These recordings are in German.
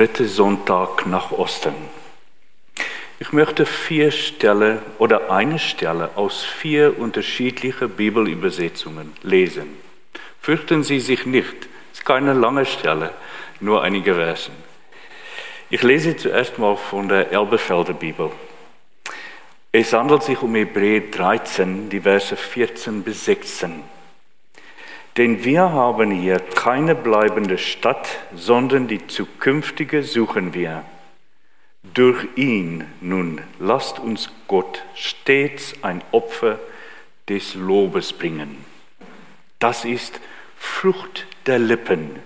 dritte Sonntag nach Osten. Ich möchte vier Stellen oder eine Stelle aus vier unterschiedlichen Bibelübersetzungen lesen. Fürchten Sie sich nicht, es ist keine lange Stelle, nur einige Versen. Ich lese zuerst mal von der Elbefelder Bibel. Es handelt sich um Hebräer 13, die Verse 14 bis 16. Denn wir haben hier keine bleibende Stadt, sondern die zukünftige suchen wir. Durch ihn nun lasst uns Gott stets ein Opfer des Lobes bringen. Das ist Frucht der Lippen,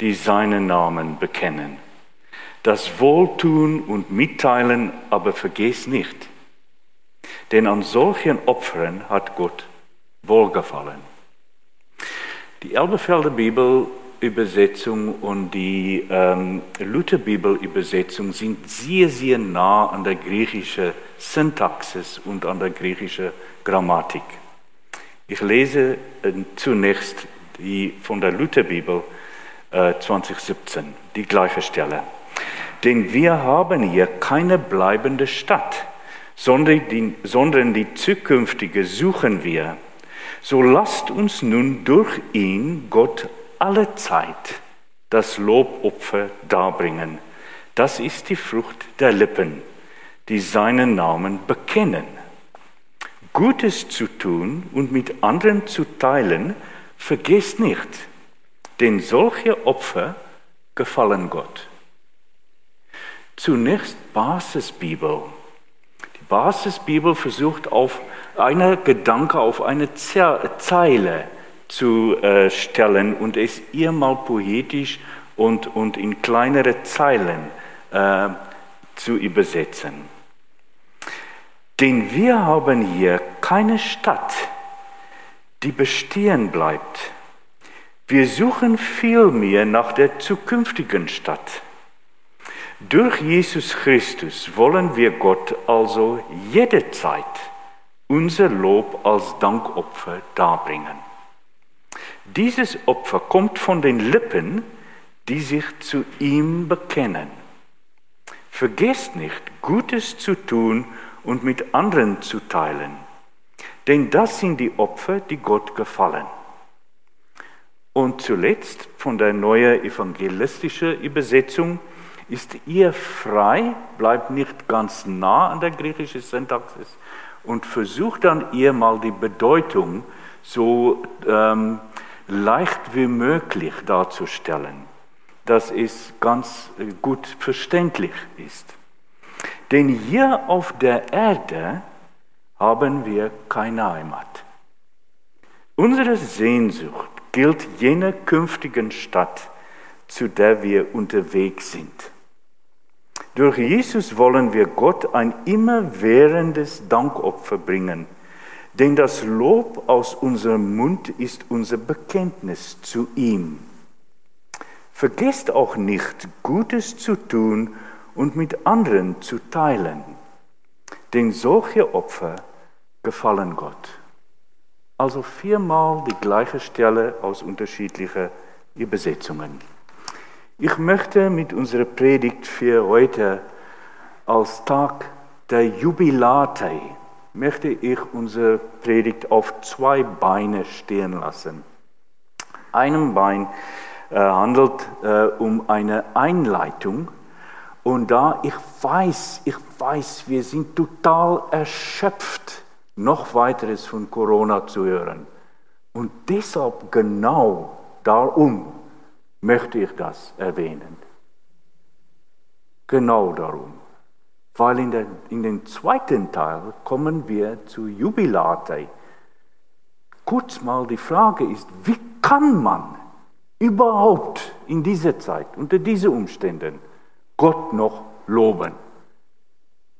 die seinen Namen bekennen. Das Wohltun und Mitteilen aber vergiss nicht, denn an solchen Opfern hat Gott wohlgefallen. Die Elberfelder Bibelübersetzung und die ähm, Lutherbibelübersetzung sind sehr, sehr nah an der griechischen Syntaxis und an der griechischen Grammatik. Ich lese äh, zunächst die von der Lutherbibel äh, 2017, die gleiche Stelle. Denn wir haben hier keine bleibende Stadt, sondern die, sondern die zukünftige suchen wir so lasst uns nun durch ihn Gott alle Zeit das Lobopfer darbringen. Das ist die Frucht der Lippen, die seinen Namen bekennen. Gutes zu tun und mit anderen zu teilen, vergesst nicht, denn solche Opfer gefallen Gott. Zunächst Basisbibel. Die Basisbibel versucht auf einen Gedanke auf eine Zeile zu äh, stellen und es ihr mal poetisch und, und in kleinere Zeilen äh, zu übersetzen. Denn wir haben hier keine Stadt, die bestehen bleibt. Wir suchen vielmehr nach der zukünftigen Stadt. Durch Jesus Christus wollen wir Gott also jederzeit unser Lob als Dankopfer darbringen. Dieses Opfer kommt von den Lippen, die sich zu ihm bekennen. Vergesst nicht, Gutes zu tun und mit anderen zu teilen, denn das sind die Opfer, die Gott gefallen. Und zuletzt von der neuen evangelistischen Übersetzung ist ihr frei, bleibt nicht ganz nah an der griechischen Syntaxis, und versucht dann ihr mal die Bedeutung so ähm, leicht wie möglich darzustellen, dass es ganz gut verständlich ist. Denn hier auf der Erde haben wir keine Heimat. Unsere Sehnsucht gilt jener künftigen Stadt, zu der wir unterwegs sind. Durch Jesus wollen wir Gott ein immerwährendes Dankopfer bringen, denn das Lob aus unserem Mund ist unser Bekenntnis zu ihm. Vergesst auch nicht, Gutes zu tun und mit anderen zu teilen, denn solche Opfer gefallen Gott. Also viermal die gleiche Stelle aus unterschiedlichen Übersetzungen. Ich möchte mit unserer Predigt für heute als Tag der Jubilate, möchte ich unsere Predigt auf zwei Beine stehen lassen. Einem Bein äh, handelt äh, um eine Einleitung und da ich weiß, ich weiß, wir sind total erschöpft, noch weiteres von Corona zu hören. Und deshalb genau darum möchte ich das erwähnen. Genau darum. Weil in, der, in den zweiten Teil kommen wir zu Jubilate. Kurz mal die Frage ist, wie kann man überhaupt in dieser Zeit, unter diesen Umständen, Gott noch loben?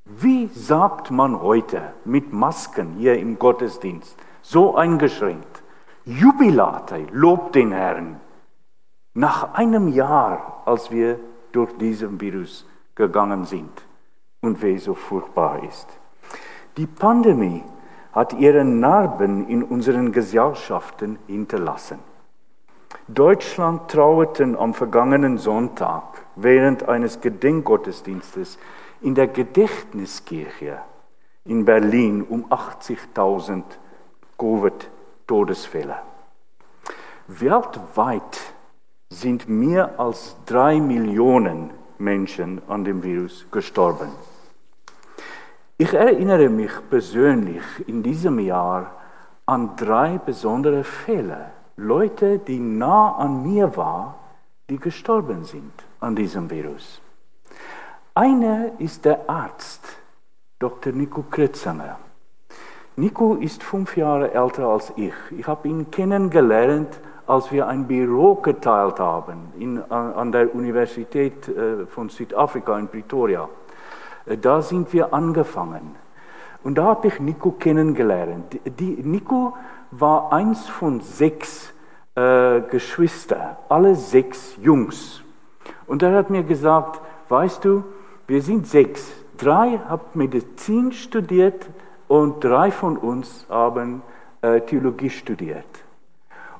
Wie sagt man heute mit Masken hier im Gottesdienst, so eingeschränkt, Jubilate, lobt den Herrn, nach einem Jahr, als wir durch diesen Virus gegangen sind und wie so furchtbar ist. Die Pandemie hat ihre Narben in unseren Gesellschaften hinterlassen. Deutschland trauerten am vergangenen Sonntag während eines Gedenkgottesdienstes in der Gedächtniskirche in Berlin um 80.000 Covid-Todesfälle. Weltweit sind mehr als drei Millionen Menschen an dem Virus gestorben. Ich erinnere mich persönlich in diesem Jahr an drei besondere Fälle. Leute, die nah an mir waren, die gestorben sind an diesem Virus. Einer ist der Arzt, Dr. Nico Kretzanger. Nico ist fünf Jahre älter als ich. Ich habe ihn kennengelernt, als wir ein Büro geteilt haben in, an der Universität äh, von Südafrika in Pretoria. Äh, da sind wir angefangen. Und da habe ich Nico kennengelernt. Die, Nico war eins von sechs äh, Geschwistern, alle sechs Jungs. Und er hat mir gesagt, weißt du, wir sind sechs. Drei haben Medizin studiert und drei von uns haben äh, Theologie studiert.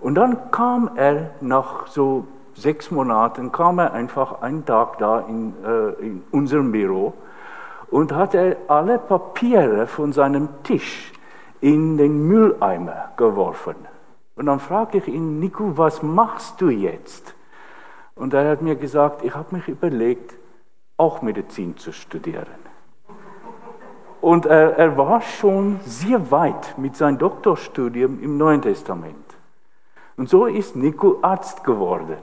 Und dann kam er nach so sechs Monaten, kam er einfach einen Tag da in, äh, in unserem Büro und hat er alle Papiere von seinem Tisch in den Mülleimer geworfen. Und dann fragte ich ihn, Nico, was machst du jetzt? Und er hat mir gesagt, ich habe mich überlegt, auch Medizin zu studieren. Und er, er war schon sehr weit mit seinem Doktorstudium im Neuen Testament. Und so ist Nico Arzt geworden.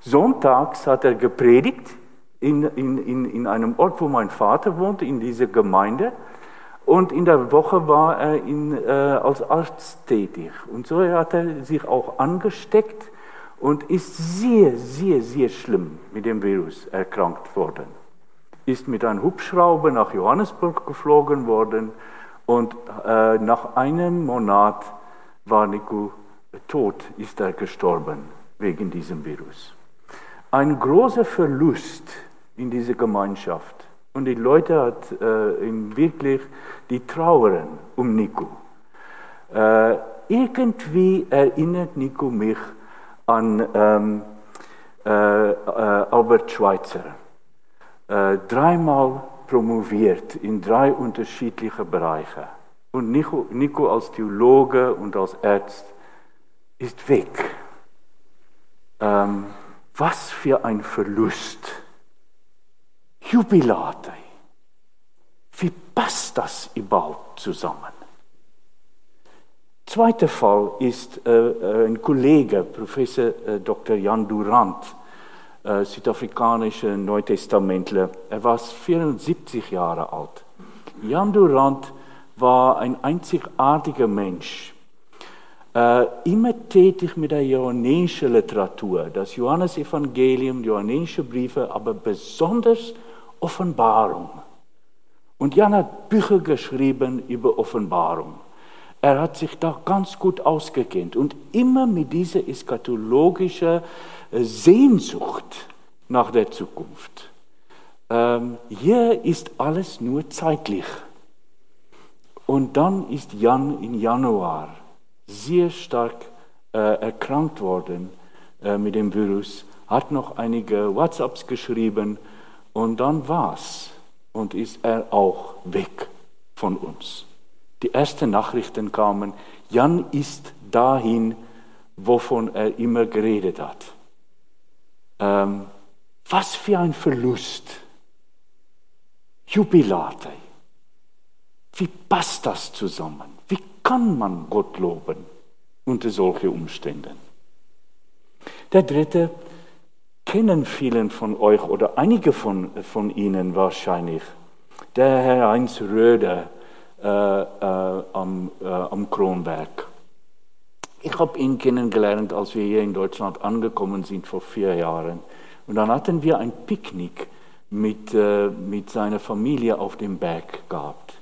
Sonntags hat er gepredigt in, in, in, in einem Ort, wo mein Vater wohnt, in dieser Gemeinde. Und in der Woche war er in, äh, als Arzt tätig. Und so hat er sich auch angesteckt und ist sehr, sehr, sehr schlimm mit dem Virus erkrankt worden. Ist mit einem Hubschrauber nach Johannesburg geflogen worden und äh, nach einem Monat war Nico tot, ist er gestorben wegen diesem Virus. Ein großer Verlust in diese Gemeinschaft. Und die Leute hat äh, wirklich die trauern um Nico. Äh, irgendwie erinnert Nico mich an ähm, äh, äh Albert Schweitzer. Äh, dreimal promoviert in drei unterschiedliche Bereiche. Und Nico, Nico als Theologe und als Arzt ist weg. Ähm, was für ein Verlust. Jubilate. Wie passt das überhaupt zusammen? Zweiter Fall ist äh, äh ein Kollege, Professor äh, Dr. Jan Durant, äh, südafrikanischer Neutestamentler. Er war 74 Jahre alt. Jan Durant war ein einzigartiger Mensch, äh, immer tätig mit der johannäischen Literatur, das Johannesevangelium, die johannäische Briefe, aber besonders Offenbarung. Und Jan hat Bücher geschrieben über Offenbarung. Er hat sich da ganz gut ausgekennt und immer mit dieser eschatologischen äh, Sehnsucht nach der Zukunft. Ähm, hier ist alles nur zeitlich. Und dann ist Jan im Januar sehr stark äh, erkrankt worden äh, mit dem Virus, hat noch einige WhatsApps geschrieben und dann war's und ist er auch weg von uns. Die ersten Nachrichten kamen, Jan ist dahin, wovon er immer geredet hat. Ähm, was für ein Verlust. Jubilate. Wie passt das zusammen? Kann man Gott loben unter solchen Umständen? Der dritte kennen vielen von euch oder einige von, von Ihnen wahrscheinlich. Der Herr Heinz Röder äh, äh, am, äh, am Kronberg. Ich habe ihn kennengelernt, als wir hier in Deutschland angekommen sind vor vier Jahren. Und dann hatten wir ein Picknick mit, äh, mit seiner Familie auf dem Berg gehabt.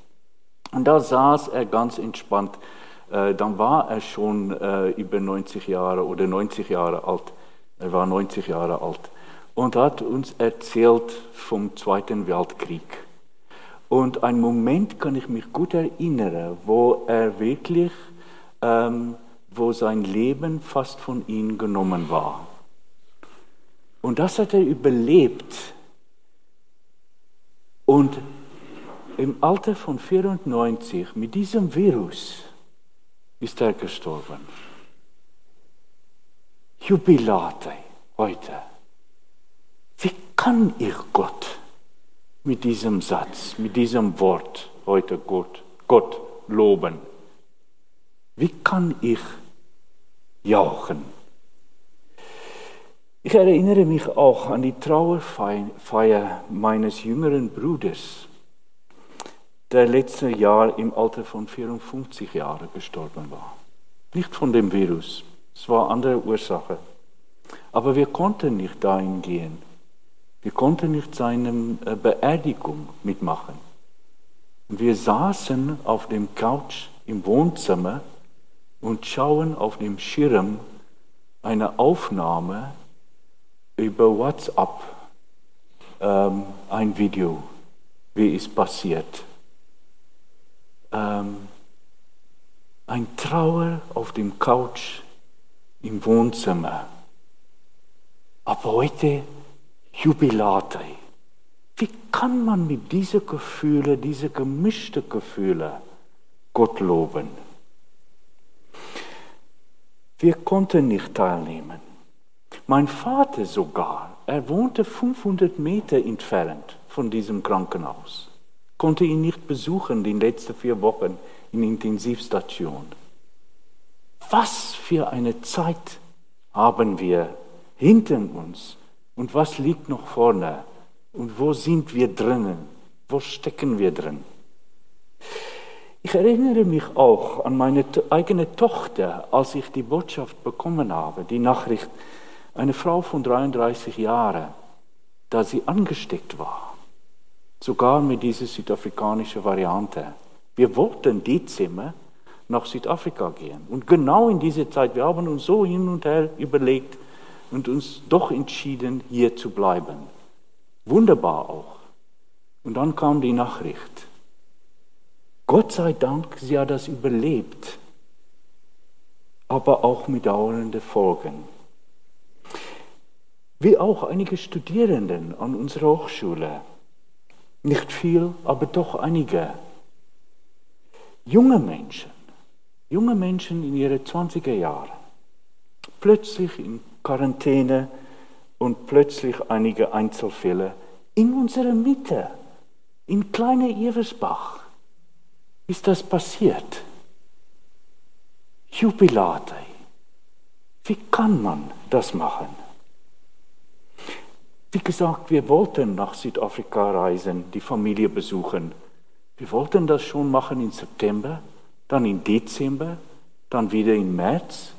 Und da saß er ganz entspannt. Äh, dann war er schon äh, über 90 Jahre oder 90 Jahre alt. Er war 90 Jahre alt und hat uns erzählt vom Zweiten Weltkrieg. Und einen Moment kann ich mich gut erinnern, wo er wirklich ähm, wo sein Leben fast von ihm genommen war. Und das hat er überlebt. Und im Alter von 94 mit diesem Virus ist er gestorben. Jubilate heute. Wie kann ich Gott mit diesem Satz, mit diesem Wort heute Gott, Gott loben? Wie kann ich jauchen? Ich erinnere mich auch an die Trauerfeier meines jüngeren Bruders, der letztes Jahr im Alter von 54 Jahren gestorben war. Nicht von dem Virus, es war andere Ursache. Aber wir konnten nicht dahin gehen. Wir konnten nicht seine äh, Beerdigung mitmachen. Wir saßen auf dem Couch im Wohnzimmer und schauen auf dem Schirm eine Aufnahme über WhatsApp, ähm, ein Video, wie es passiert. Ähm, ein Trauer auf dem Couch im Wohnzimmer. Aber heute Jubilate. Wie kann man mit diesen Gefühlen, diese gemischten Gefühle Gott loben? Wir konnten nicht teilnehmen. Mein Vater sogar, er wohnte 500 Meter entfernt von diesem Krankenhaus, konnte ihn nicht besuchen die letzten vier Wochen in Intensivstation. Was für eine Zeit haben wir hinter uns und was liegt noch vorne und wo sind wir drinnen, wo stecken wir drin. Ich erinnere mich auch an meine eigene Tochter, als ich die Botschaft bekommen habe, die Nachricht, eine Frau von 33 Jahren, da sie angesteckt war, sogar mit dieser südafrikanischen Variante. Wir wollten die Zimmer nach Südafrika gehen. Und genau in dieser Zeit, wir haben uns so hin und her überlegt und uns doch entschieden, hier zu bleiben. Wunderbar auch. Und dann kam die Nachricht. Gott sei Dank, sie hat das überlebt, aber auch mit dauernden Folgen. Wie auch einige Studierenden an unserer Hochschule. Nicht viel, aber doch einige. Junge Menschen, junge Menschen in ihren 20er Jahren, plötzlich in Quarantäne und plötzlich einige Einzelfälle in unserer Mitte, in kleine Eversbach, ist das passiert. Jubilate. Wie kann man das machen? Wie gesagt, wir wollten nach Südafrika reisen, die Familie besuchen. Wir wollten das schon machen im September dann im Dezember, dann wieder im März.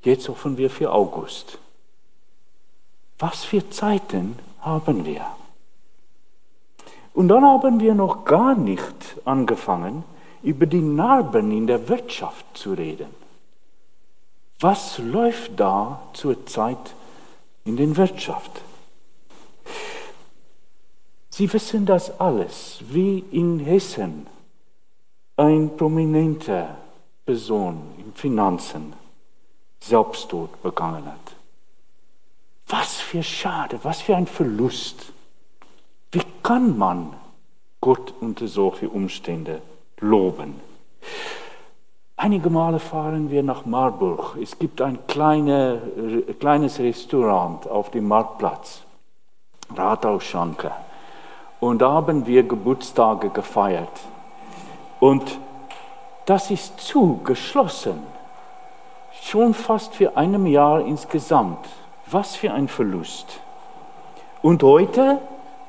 Jetzt hoffen wir für August. Was für Zeiten haben wir? Und dann haben wir noch gar nicht angefangen, über die Narben in der Wirtschaft zu reden. Was läuft da zurzeit in der Wirtschaft? Sie wissen das alles, wie in Hessen ein prominenter Person in Finanzen Selbsttod begangen hat. Was für Schade, was für ein Verlust. Wie kann man Gott unter solche Umstände loben? Einige Male fahren wir nach Marburg. Es gibt ein kleine, kleines Restaurant auf dem Marktplatz, Rathausschanke. Und haben wir Geburtstage gefeiert. Und das ist zu geschlossen. Schon fast für einem Jahr insgesamt. Was für ein Verlust. Und heute,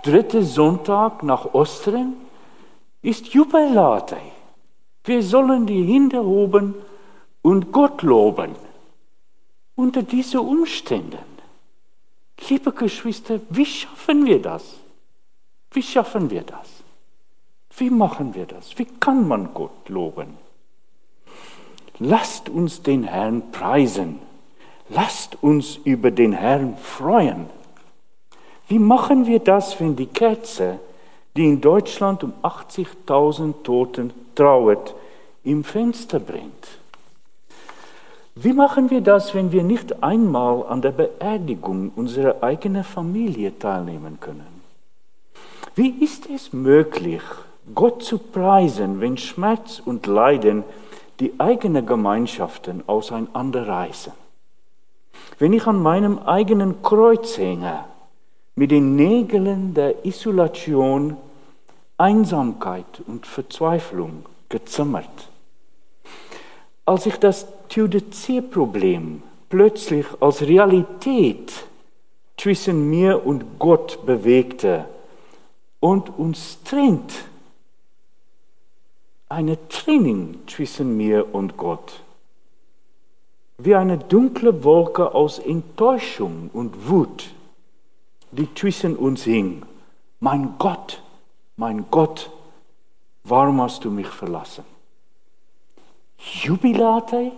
dritter Sonntag nach Ostern, ist Jubilate. Wir sollen die Hände hoben und Gott loben. Unter diesen Umständen. Liebe Geschwister, wie schaffen wir das? Wie schaffen wir das? Wie machen wir das? Wie kann man Gott loben? Lasst uns den Herrn preisen. Lasst uns über den Herrn freuen. Wie machen wir das, wenn die Kerze, die in Deutschland um 80.000 Toten trauert, im Fenster brennt? Wie machen wir das, wenn wir nicht einmal an der Beerdigung unserer eigenen Familie teilnehmen können? Wie ist es möglich, Gott zu preisen, wenn Schmerz und Leiden die eigenen Gemeinschaften auseinanderreißen? Wenn ich an meinem eigenen Kreuz hänge, mit den Nägeln der Isolation, Einsamkeit und Verzweiflung gezimmert. Als ich das Theodizee-Problem plötzlich als Realität zwischen mir und Gott bewegte und uns trennt, eine Trennung zwischen mir und Gott, wie eine dunkle Wolke aus Enttäuschung und Wut, die zwischen uns hing. Mein Gott, mein Gott, warum hast du mich verlassen? Jubilate,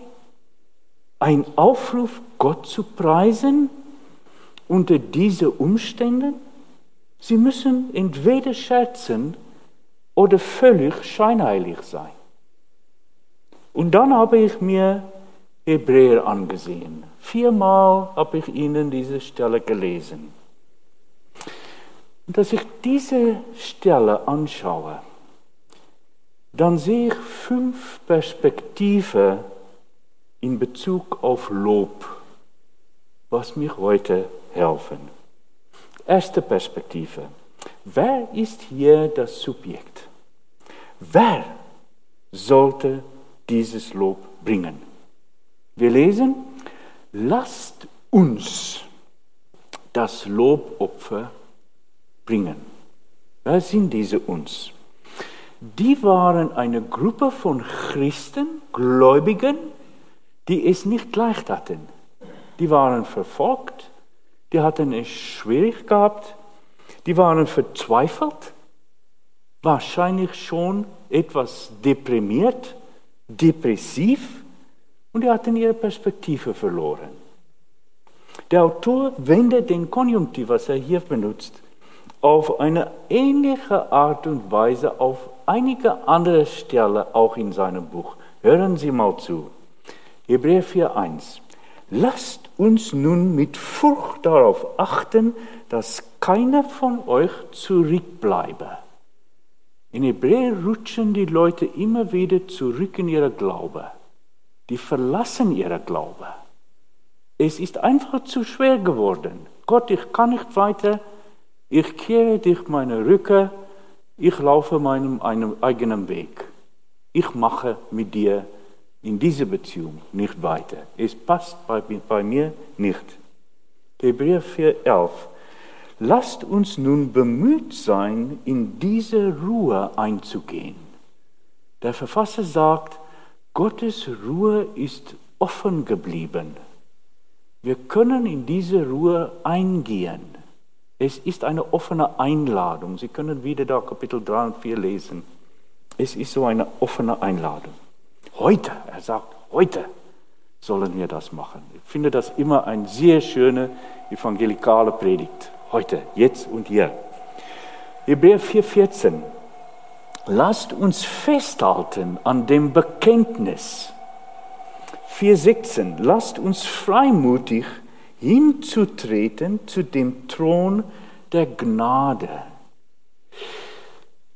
ein Aufruf, Gott zu preisen unter diese Umständen? Sie müssen entweder scherzen oder völlig scheinheilig sein. Und dann habe ich mir Hebräer angesehen. Viermal habe ich Ihnen diese Stelle gelesen. Und als ich diese Stelle anschaue, dann sehe ich fünf Perspektiven in Bezug auf Lob, was mich heute helfen. Erste Perspektive. Wer ist hier das Subjekt? Wer sollte dieses Lob bringen? Wir lesen, lasst uns das Lobopfer bringen. Wer sind diese uns? Die waren eine Gruppe von Christen, Gläubigen, die es nicht leicht hatten. Die waren verfolgt, die hatten es schwierig gehabt, die waren verzweifelt, wahrscheinlich schon etwas deprimiert, depressiv und die hatten ihre Perspektive verloren. Der Autor wendet den Konjunktiv, was er hier benutzt, auf eine ähnliche Art und Weise auf einige andere Stellen auch in seinem Buch. Hören Sie mal zu. Hebräer 4.1. Lasst uns nun mit Furcht darauf achten, dass keiner von euch zurückbleibe. In Hebräer rutschen die Leute immer wieder zurück in ihre Glaube. Die verlassen ihre Glaube. Es ist einfach zu schwer geworden. Gott, ich kann nicht weiter ich kehre dich meine Rücke, ich laufe meinem eigenen Weg. Ich mache mit dir in dieser Beziehung nicht weiter. Es passt bei, bei mir nicht. Hebräer 4,11 Lasst uns nun bemüht sein, in diese Ruhe einzugehen. Der Verfasser sagt, Gottes Ruhe ist offen geblieben. Wir können in diese Ruhe eingehen. Es ist eine offene Einladung. Sie können wieder da Kapitel 3 und 4 lesen. Es ist so eine offene Einladung. Heute, er sagt, heute sollen wir das machen. Ich finde das immer eine sehr schöne evangelikale Predigt. Heute, jetzt und hier. Hebräer 4,14. Lasst uns festhalten an dem Bekenntnis. 4,16. Lasst uns freimutig hinzutreten zu dem Thron der Gnade.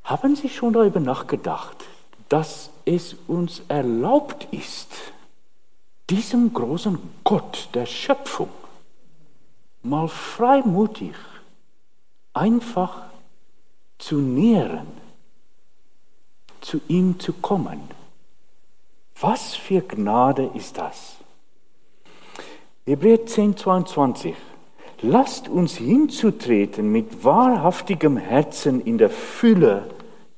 Haben Sie schon darüber nachgedacht, dass es uns erlaubt ist, diesem großen Gott der Schöpfung mal freimutig einfach zu nähren, zu ihm zu kommen? Was für Gnade ist das? Hebräer 10, 22. Lasst uns hinzutreten mit wahrhaftigem Herzen in der Fülle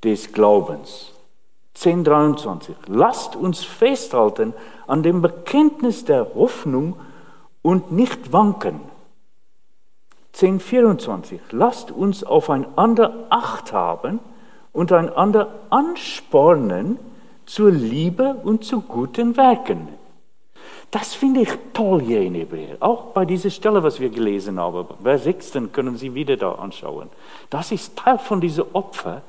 des Glaubens. 10, 23. Lasst uns festhalten an dem Bekenntnis der Hoffnung und nicht wanken. 10, 24. Lasst uns aufeinander Acht haben und einander anspornen zur Liebe und zu guten Werken. Das finde ich toll hier in Hebräer. Auch bei dieser Stelle, was wir gelesen haben. Vers 6 können Sie wieder da anschauen. Das ist Teil von diesem Opfer,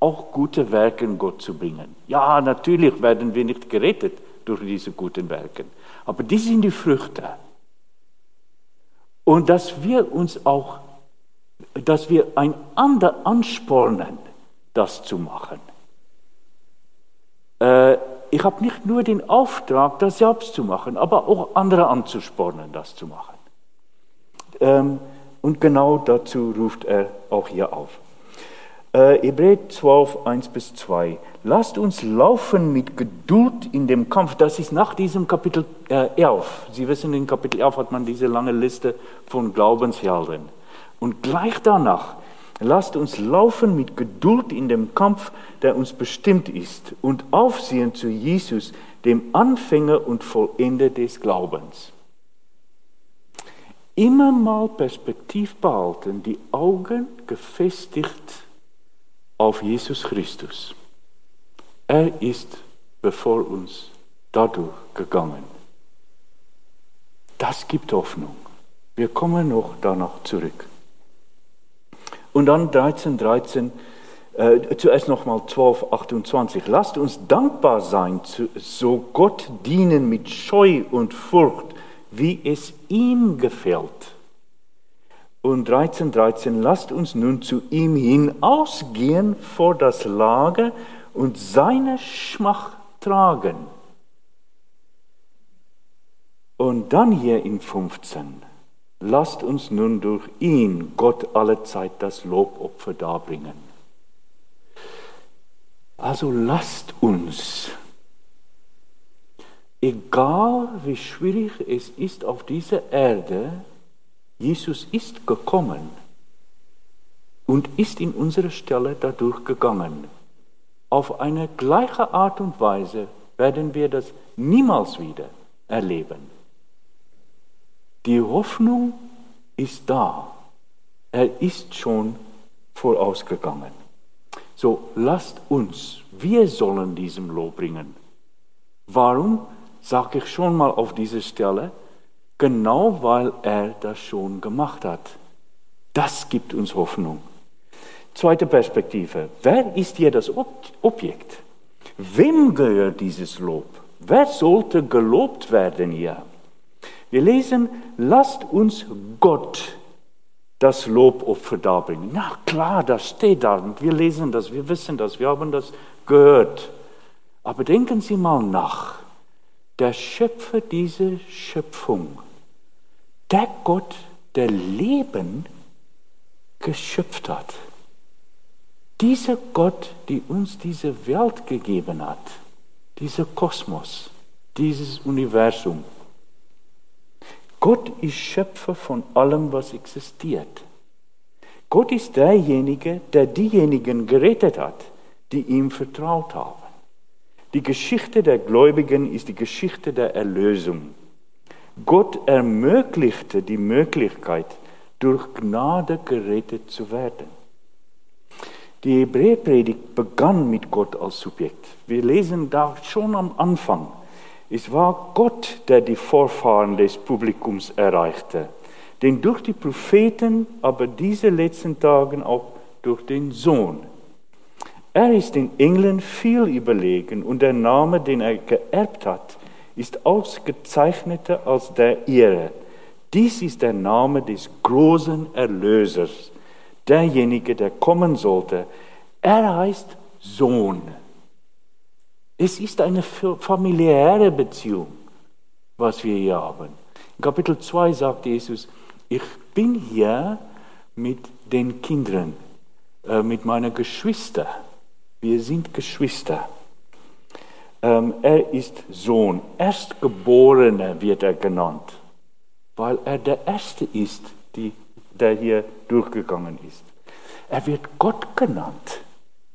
auch gute Werke Gott zu bringen. Ja, natürlich werden wir nicht gerettet durch diese guten Werke. Aber die sind die Früchte. Und dass wir uns auch, dass wir einander anspornen, das zu machen. Äh, ich habe nicht nur den Auftrag, das selbst zu machen, aber auch andere anzuspornen, das zu machen. Ähm, und genau dazu ruft er auch hier auf. Äh, Hebräer 12, 1 bis 2. Lasst uns laufen mit Geduld in dem Kampf. Das ist nach diesem Kapitel äh, 11. Sie wissen, in Kapitel 11 hat man diese lange Liste von Glaubenshelden. Und gleich danach Lasst uns laufen mit Geduld in dem Kampf, der uns bestimmt ist, und aufsehen zu Jesus, dem Anfänger und Vollender des Glaubens. Immer mal Perspektiv behalten, die Augen gefestigt auf Jesus Christus. Er ist bevor uns dadurch gegangen. Das gibt Hoffnung. Wir kommen noch danach zurück. Und dann 13, 13, äh, zuerst nochmal 12, 28. Lasst uns dankbar sein, so Gott dienen mit Scheu und Furcht, wie es ihm gefällt. Und 13, 13, lasst uns nun zu ihm hinausgehen vor das Lager und seine Schmach tragen. Und dann hier in 15, Lasst uns nun durch ihn, Gott, alle Zeit das Lobopfer darbringen. Also lasst uns, egal wie schwierig es ist auf dieser Erde, Jesus ist gekommen und ist in unsere Stelle dadurch gegangen. Auf eine gleiche Art und Weise werden wir das niemals wieder erleben. Die Hoffnung ist da. Er ist schon vorausgegangen. So, lasst uns, wir sollen diesem Lob bringen. Warum sage ich schon mal auf dieser Stelle? Genau weil er das schon gemacht hat. Das gibt uns Hoffnung. Zweite Perspektive. Wer ist hier das Objekt? Wem gehört dieses Lob? Wer sollte gelobt werden hier? Wir lesen, lasst uns Gott das Lobopfer darbringen. Na klar, das steht da wir lesen das, wir wissen das, wir haben das gehört. Aber denken Sie mal nach. Der Schöpfer dieser Schöpfung, der Gott, der Leben geschöpft hat, dieser Gott, der uns diese Welt gegeben hat, dieser Kosmos, dieses Universum, Gott ist Schöpfer von allem, was existiert. Gott ist derjenige, der diejenigen gerettet hat, die ihm vertraut haben. Die Geschichte der Gläubigen ist die Geschichte der Erlösung. Gott ermöglichte die Möglichkeit, durch Gnade gerettet zu werden. Die Hebräerpredigt begann mit Gott als Subjekt. Wir lesen da schon am Anfang. Es war Gott, der die Vorfahren des Publikums erreichte. Denn durch die Propheten, aber diese letzten Tagen auch durch den Sohn. Er ist den Engeln viel überlegen und der Name, den er geerbt hat, ist ausgezeichneter als der ihre. Dies ist der Name des großen Erlösers, derjenige, der kommen sollte. Er heißt Sohn. Es ist eine familiäre Beziehung, was wir hier haben. In Kapitel 2 sagt Jesus, ich bin hier mit den Kindern, äh, mit meinen Geschwistern. Wir sind Geschwister. Ähm, er ist Sohn, Erstgeborener wird er genannt, weil er der Erste ist, die, der hier durchgegangen ist. Er wird Gott genannt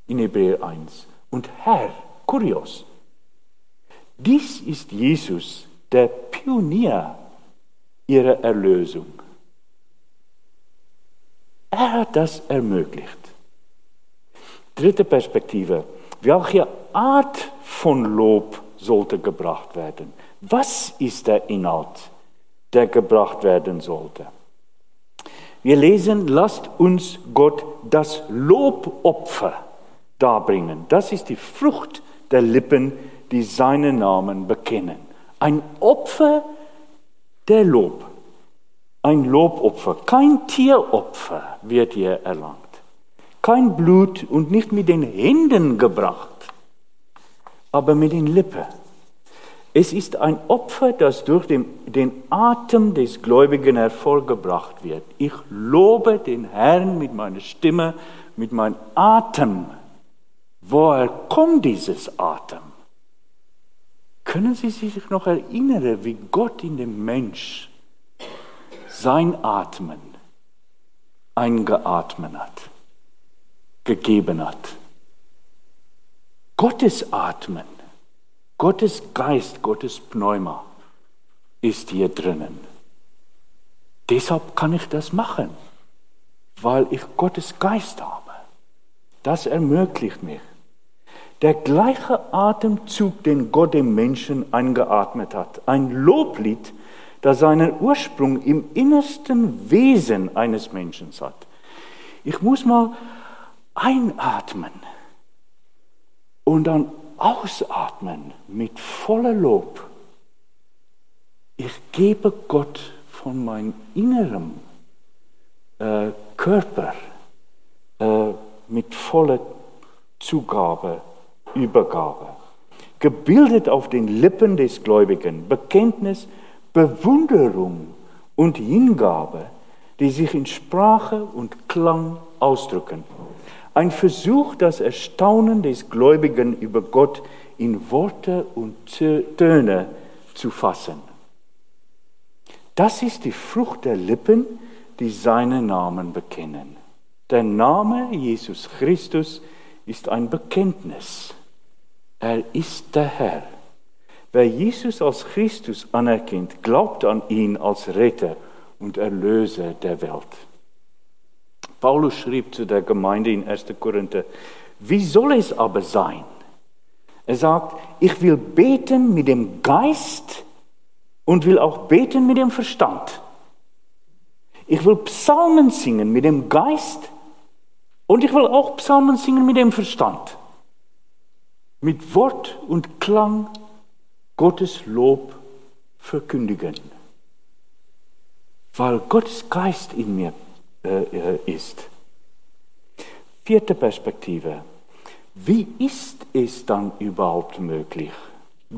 in Hebräer 1 und Herr. Kurios. Dies ist Jesus, der Pionier ihrer Erlösung. Er hat das ermöglicht. Dritte Perspektive. Welche Art von Lob sollte gebracht werden? Was ist der Inhalt, der gebracht werden sollte? Wir lesen, lasst uns Gott das Lobopfer darbringen. Das ist die Frucht der Lippen, die seinen Namen bekennen. Ein Opfer der Lob. Ein Lobopfer. Kein Tieropfer wird hier erlangt. Kein Blut und nicht mit den Händen gebracht, aber mit den Lippen. Es ist ein Opfer, das durch den, den, Atem des Gläubigen hervorgebracht wird. Ich lobe den Herrn mit meiner Stimme, mit meinem Atem. Woher kommt dieses Atem? Können Sie sich noch erinnern, wie Gott in dem Mensch sein Atmen eingeatmet hat, gegeben hat? Gottes Atmen, Gottes Geist, Gottes Pneuma ist hier drinnen. Deshalb kann ich das machen, weil ich Gottes Geist habe. Das ermöglicht mich. Der gleiche Atemzug, den Gott dem Menschen eingeatmet hat. Ein Loblied, das seinen Ursprung im innersten Wesen eines Menschen hat. Ich muss mal einatmen und dann ausatmen mit voller Lob. Ich gebe Gott von meinem inneren äh, Körper äh, mit voller Zugabe Übergabe. Gebildet auf den Lippen des Gläubigen, Bekenntnis, Bewunderung und Hingabe, die sich in Sprache und Klang ausdrücken. Ein Versuch, das Erstaunen des Gläubigen über Gott in Worte und Töne zu fassen. Das ist die Frucht der Lippen, die seinen Namen bekennen. Der Name Jesus Christus ist ein Bekenntnis. Er ist der Herr. Wer Jesus als Christus anerkennt, glaubt an ihn als Retter und Erlöser der Welt. Paulus schrieb zu der Gemeinde in 1. Korinther, wie soll es aber sein? Er sagt, ich will beten mit dem Geist und will auch beten mit dem Verstand. Ich will Psalmen singen mit dem Geist und ich will auch Psalmen singen mit dem Verstand mit Wort und Klang Gottes Lob verkündigen, weil Gottes Geist in mir ist. Vierte Perspektive. Wie ist es dann überhaupt möglich,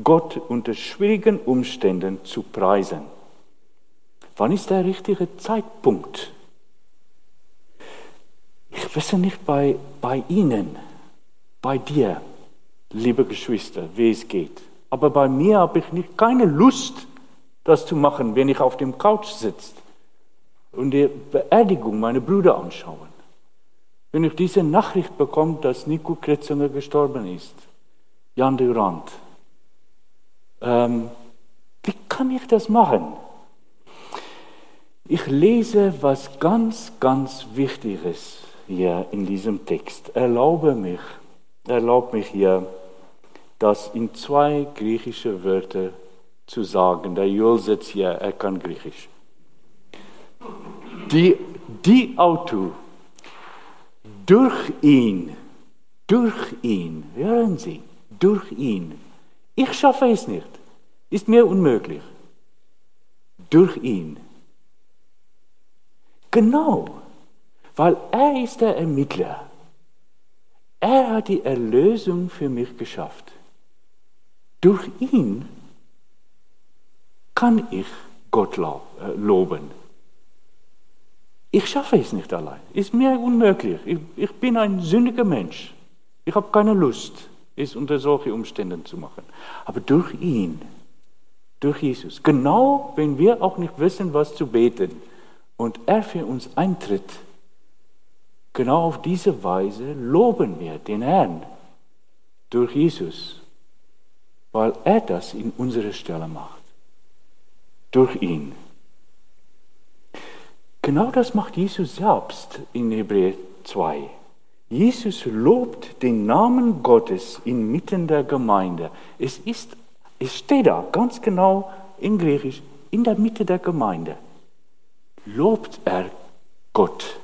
Gott unter schwierigen Umständen zu preisen? Wann ist der richtige Zeitpunkt? Ich weiß nicht bei, bei Ihnen, bei dir liebe Geschwister, wie es geht. Aber bei mir habe ich nicht, keine Lust, das zu machen, wenn ich auf dem Couch sitze und die Beerdigung meiner Brüder anschaue. Wenn ich diese Nachricht bekomme, dass Nico Kretzinger gestorben ist, Jan Durant, ähm, wie kann ich das machen? Ich lese was ganz, ganz Wichtiges hier in diesem Text. Erlaube mich, erlaube mich hier das in zwei griechische Wörter zu sagen. Der Joel sitzt hier, er kann Griechisch. Die, die Auto, durch ihn, durch ihn, hören Sie, durch ihn. Ich schaffe es nicht, ist mir unmöglich. Durch ihn. Genau, weil er ist der Ermittler. Er hat die Erlösung für mich geschafft. Durch ihn kann ich Gott äh, loben. Ich schaffe es nicht allein. Ist mir unmöglich. Ich, ich bin ein sündiger Mensch. Ich habe keine Lust, es unter solchen Umständen zu machen. Aber durch ihn, durch Jesus, genau wenn wir auch nicht wissen, was zu beten und er für uns eintritt, genau auf diese Weise loben wir den Herrn durch Jesus weil er das in unserer Stelle macht. Durch ihn. Genau das macht Jesus selbst in Hebräer 2. Jesus lobt den Namen Gottes inmitten der Gemeinde. Es, ist, es steht da ganz genau in Griechisch, in der Mitte der Gemeinde. Lobt er Gott.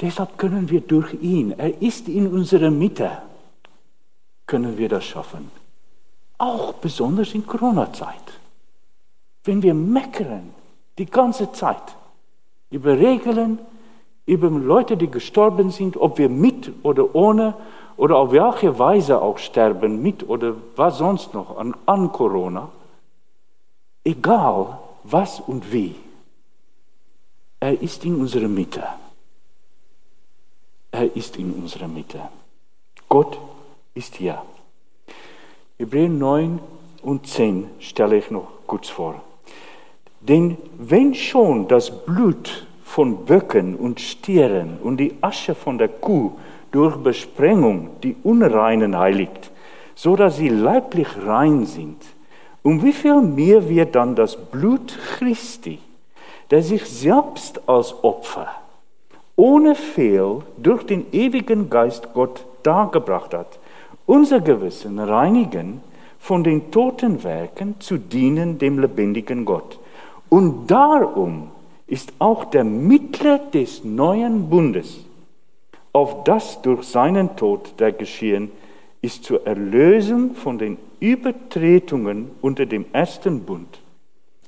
Deshalb können wir durch ihn, er ist in unserer Mitte. können wir das schaffen. Auch besonders in Corona-Zeit. Wenn wir meckern die ganze Zeit über Regeln, über Leute, die gestorben sind, ob wir mit oder ohne oder auf welche Weise auch sterben, mit oder was sonst noch an, an Corona, egal was und wie, er ist in unserer Mitte. Er ist in unserer Mitte. Gott ist hier. Hebräer 9 und 10 stelle ich noch kurz vor. Denn wenn schon das Blut von Böcken und Stieren und die Asche von der Kuh durch Besprengung die Unreinen heiligt, so dass sie leiblich rein sind, um wie viel mehr wird dann das Blut Christi, der sich selbst als Opfer ohne Fehl durch den ewigen Geist Gott dargebracht hat, unser Gewissen reinigen von den toten Werken zu dienen dem lebendigen Gott. Und darum ist auch der Mittler des neuen Bundes, auf das durch seinen Tod der geschehen ist zur Erlösung von den Übertretungen unter dem ersten Bund,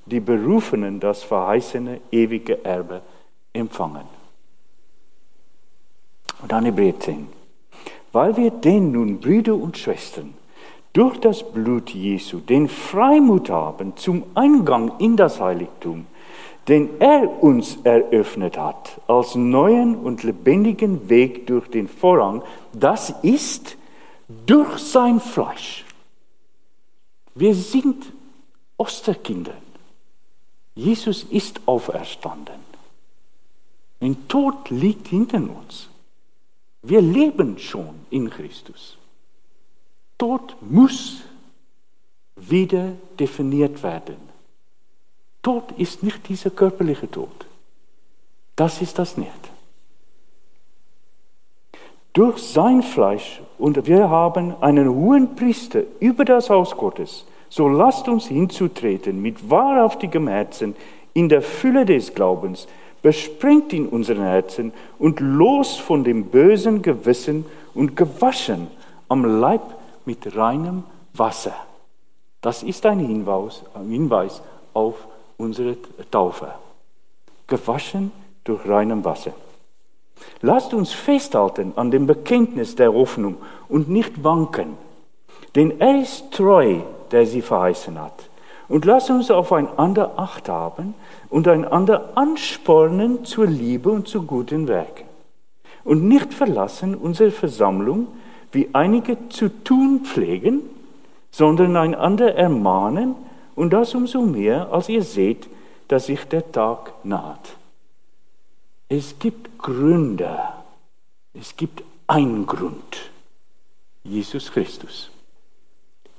die Berufenen das verheißene ewige Erbe empfangen. Und dann Hebräer 10. Weil wir denn nun, Brüder und Schwestern, durch das Blut Jesu den Freimut haben zum Eingang in das Heiligtum, den er uns eröffnet hat, als neuen und lebendigen Weg durch den Vorhang, das ist durch sein Fleisch. Wir sind Osterkinder. Jesus ist auferstanden. Ein Tod liegt hinter uns. Wir leben schon in Christus. Tod muss wieder definiert werden. Tod ist nicht dieser körperliche Tod. Das ist das nicht. Durch sein Fleisch und wir haben einen hohen Priester über das Haus Gottes. So lasst uns hinzutreten mit wahrhaftigem Herzen in der Fülle des Glaubens, besprengt in unseren Herzen und los von dem bösen Gewissen und gewaschen am Leib mit reinem Wasser. Das ist ein Hinweis, ein Hinweis auf unsere Taufe. Gewaschen durch reinem Wasser. Lasst uns festhalten an dem Bekenntnis der Hoffnung und nicht wanken, denn er ist treu, der sie verheißen hat. Und lasst uns aufeinander Acht haben und einander anspornen zur Liebe und zu guten Werken. Und nicht verlassen unsere Versammlung, wie einige zu tun pflegen, sondern einander ermahnen und das umso mehr, als ihr seht, dass sich der Tag naht. Es gibt Gründe, es gibt einen Grund, Jesus Christus.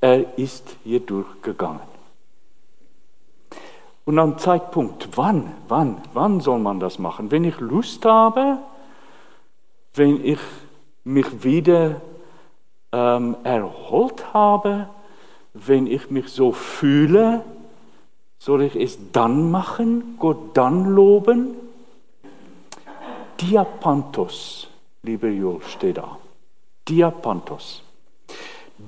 Er ist hier durchgegangen. Und am Zeitpunkt, wann, wann, wann soll man das machen? Wenn ich Lust habe, wenn ich mich wieder ähm, erholt habe, wenn ich mich so fühle, soll ich es dann machen, Gott dann loben? Diapantos, lieber Joel, steht da. Diapantos.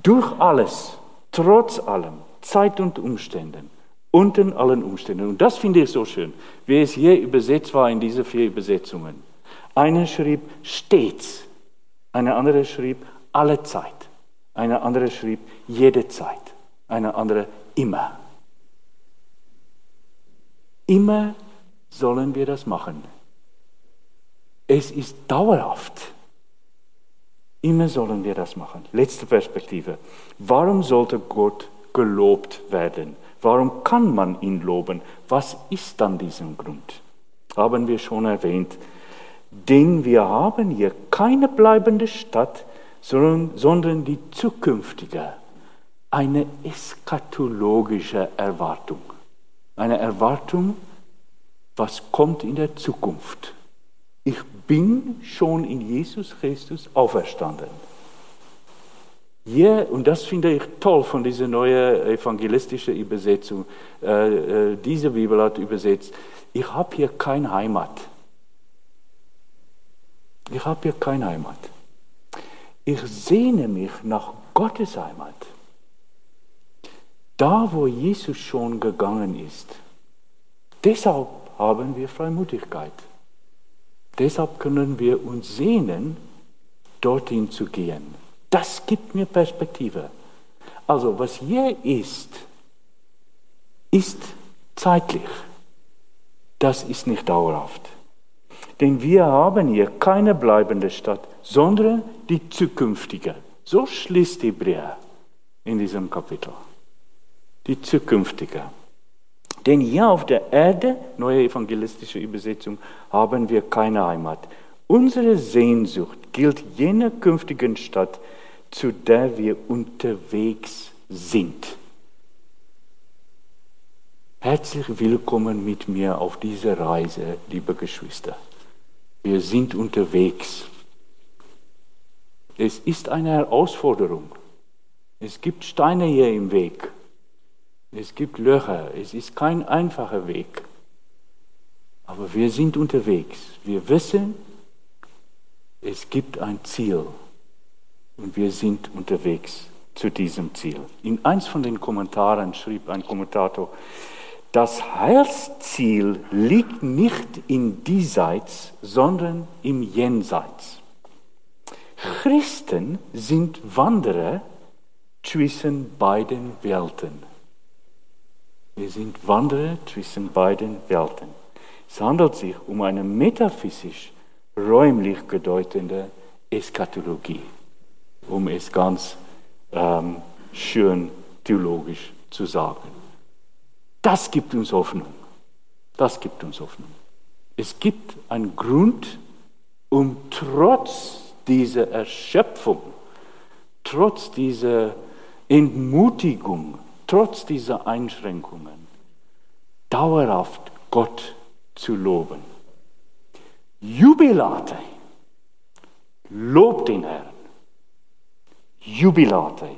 Durch alles, trotz allem, Zeit und Umständen, unter allen Umständen. Und das finde ich so schön, wie es hier übersetzt war in diese vier Übersetzungen. Eine schrieb stets, eine andere schrieb alle Zeit, eine andere schrieb jede Zeit, eine andere immer. Immer sollen wir das machen. Es ist dauerhaft. Immer sollen wir das machen. Letzte Perspektive. Warum sollte Gott gelobt werden? Warum kann man ihn loben? Was ist dann diesen Grund? Haben wir schon erwähnt. Denn wir haben hier keine bleibende Stadt, sondern, die zukünftige, eine eskatologische Erwartung. Eine Erwartung, was kommt in der Zukunft. Ich bin schon in Jesus Christus auferstanden. Ja, und das finde ich toll von dieser neuen evangelistischen Übersetzung. Äh, äh, diese Bibel hat übersetzt, ich habe hier keine Heimat. Ich habe hier keine Heimat. Ich sehne mich nach Gottes Heimat. Da, wo Jesus schon gegangen ist. Deshalb haben wir Freimutigkeit. Deshalb können wir uns sehnen, dorthin zu gehen. Das gibt mir Perspektive. Also was hier ist, ist zeitlich. Das ist nicht dauerhaft. Denn wir haben hier keine bleibende Stadt, sondern die zukünftige. So schließt Hebräer in diesem Kapitel. Die zukünftige. Denn hier auf der Erde, neue evangelistische Übersetzung, haben wir keine Heimat. Unsere Sehnsucht gilt jener künftigen Stadt, zu der wir unterwegs sind. Herzlich willkommen mit mir auf dieser Reise, liebe Geschwister. Wir sind unterwegs. Es ist eine Herausforderung. Es gibt Steine hier im Weg. Es gibt Löcher. Es ist kein einfacher Weg. Aber wir sind unterwegs. Wir wissen, es gibt ein Ziel. Und wir sind unterwegs zu diesem Ziel. In eins von den Kommentaren schrieb ein Kommentator, das Heilsziel liegt nicht in diesseits, sondern im Jenseits. Christen sind Wanderer zwischen beiden Welten. Wir sind Wanderer zwischen beiden Welten. Es handelt sich um eine metaphysisch räumlich bedeutende Eschatologie, um es ganz ähm, schön theologisch zu sagen. Das gibt uns Hoffnung. Das gibt uns Hoffnung. Es gibt einen Grund, um trotz dieser Erschöpfung, trotz dieser Entmutigung, trotz dieser Einschränkungen, dauerhaft Gott zu loben. Jubilate, lobt den Herrn. Jubilate.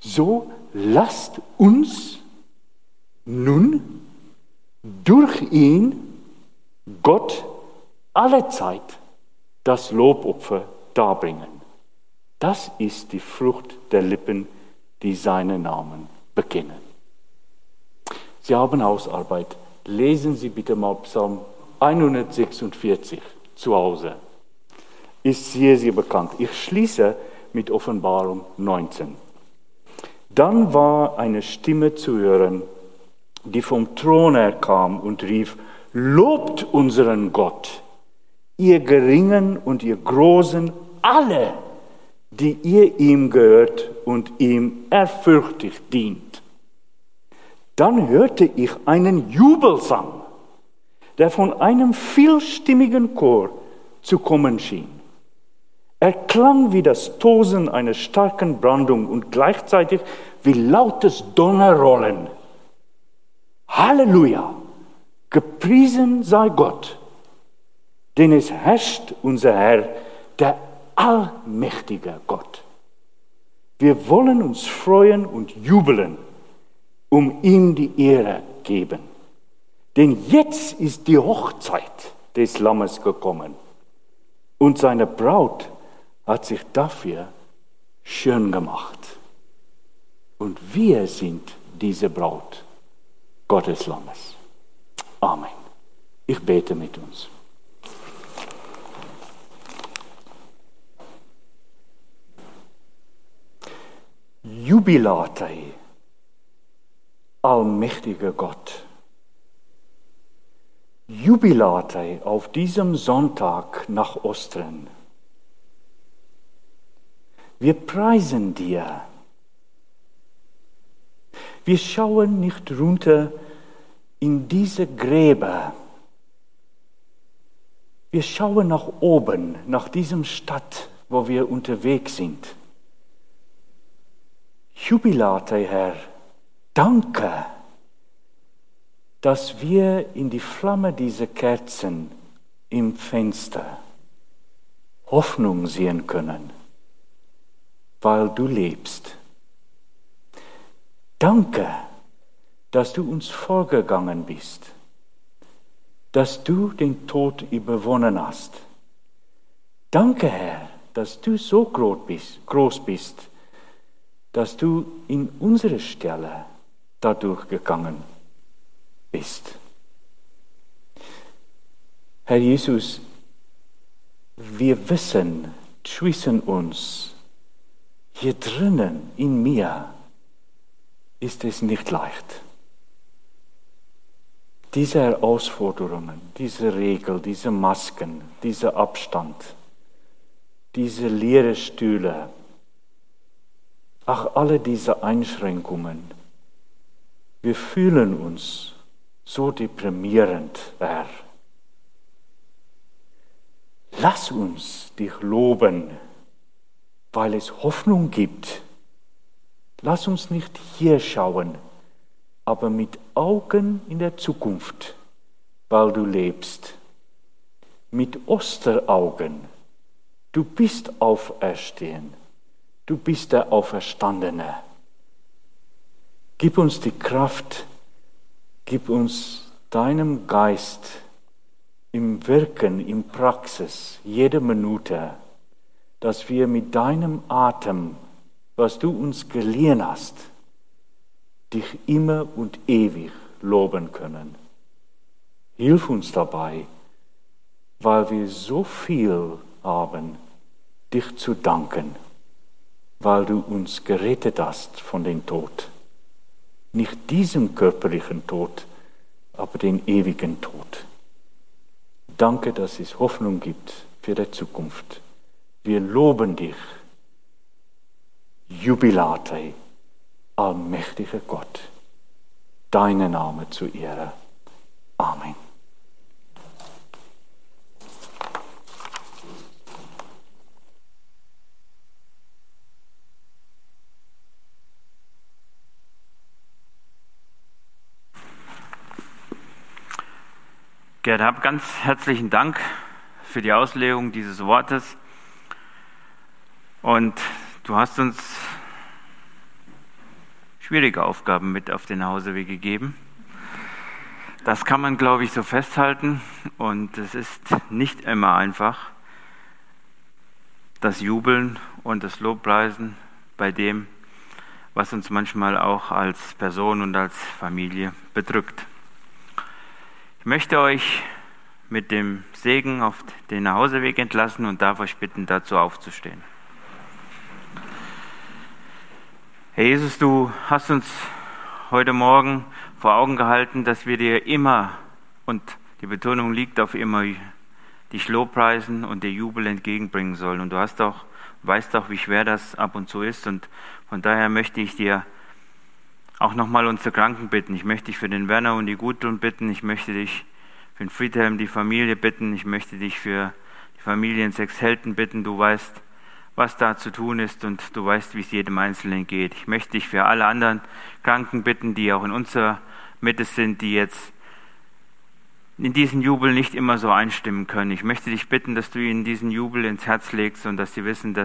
So lasst uns nun durch ihn Gott alle Zeit das Lobopfer darbringen. Das ist die Frucht der Lippen, die seinen Namen bekennen. Sie haben Hausarbeit. Lesen Sie bitte mal Psalm 146 zu Hause. Ist sehr, sehr bekannt. Ich schließe mit Offenbarung 19. Dann war eine Stimme zu hören, die vom Thron her kam und rief, Lobt unseren Gott, ihr Geringen und ihr Großen, alle, die ihr ihm gehört und ihm ehrfürchtig dient. Dann hörte ich einen Jubelsang, der von einem vielstimmigen Chor zu kommen schien. Er klang wie das Tosen einer starken Brandung und gleichzeitig wie lautes Donnerrollen. Halleluja! Gepriesen sei Gott, denn es herrscht unser Herr, der allmächtige Gott. Wir wollen uns freuen und jubeln, um ihm die Ehre geben. Denn jetzt ist die Hochzeit des Lammes gekommen und seine Braut hat sich dafür schön gemacht. Und wir sind diese Braut. Gottes Lammes. Amen. Ich bete mit uns. Jubilate, allmächtiger Gott. Jubilate auf diesem Sonntag nach Ostern. Wir preisen dir wir schauen nicht runter in diese Gräber. Wir schauen nach oben, nach diesem Stadt, wo wir unterwegs sind. Jubilate, Herr, danke, dass wir in die Flamme dieser Kerzen im Fenster Hoffnung sehen können, weil du lebst. Danke, dass du uns vorgegangen bist, dass du den Tod überwonnen hast. Danke, Herr, dass du so groß bist, dass du in unsere Stelle dadurch gegangen bist. Herr Jesus, wir wissen zwischen uns, hier drinnen in mir, ist es nicht leicht. Diese Herausforderungen, diese Regel, diese Masken, dieser Abstand, diese leere Stühle, ach, alle diese Einschränkungen, wir fühlen uns so deprimierend, Herr. Lass uns dich loben, weil es Hoffnung gibt. Lass uns nicht hier schauen, aber mit Augen in der Zukunft, weil du lebst. Mit Osteraugen. Du bist auferstehen. Du bist der Auferstandene. Gib uns die Kraft, gib uns deinem Geist, im Wirken, in Praxis, jede Minute, dass wir mit deinem Atem, was du uns geliehen hast, dich immer und ewig loben können. Hilf uns dabei, weil wir so viel haben, dich zu danken, weil du uns gerettet hast von dem Tod. Nicht diesem körperlichen Tod, aber den ewigen Tod. Danke, dass es Hoffnung gibt für die Zukunft. Wir loben dich. Jubilate, allmächtiger Gott. Deine Name zu Ehre. Amen. Gerd Hab, ganz herzlichen Dank für die Auslegung dieses Wortes. Und du hast uns schwierige Aufgaben mit auf den Hauseweg gegeben. Das kann man, glaube ich, so festhalten. Und es ist nicht immer einfach, das Jubeln und das Lobpreisen bei dem, was uns manchmal auch als Person und als Familie bedrückt. Ich möchte euch mit dem Segen auf den Nachhauseweg entlassen und darf euch bitten, dazu aufzustehen. Herr Jesus, du hast uns heute Morgen vor Augen gehalten, dass wir dir immer, und die Betonung liegt auf immer, dich Lobpreisen und dir Jubel entgegenbringen sollen. Und du hast auch, weißt auch, wie schwer das ab und zu ist. Und von daher möchte ich dir auch nochmal unsere Kranken bitten. Ich möchte dich für den Werner und die Gudrun bitten. Ich möchte dich für den Friedhelm, die Familie bitten. Ich möchte dich für die Familien sechs Helden bitten. Du weißt, was da zu tun ist und du weißt, wie es jedem Einzelnen geht. Ich möchte dich für alle anderen Kranken bitten, die auch in unserer Mitte sind, die jetzt in diesen Jubel nicht immer so einstimmen können. Ich möchte dich bitten, dass du ihnen diesen Jubel ins Herz legst und dass sie wissen, dass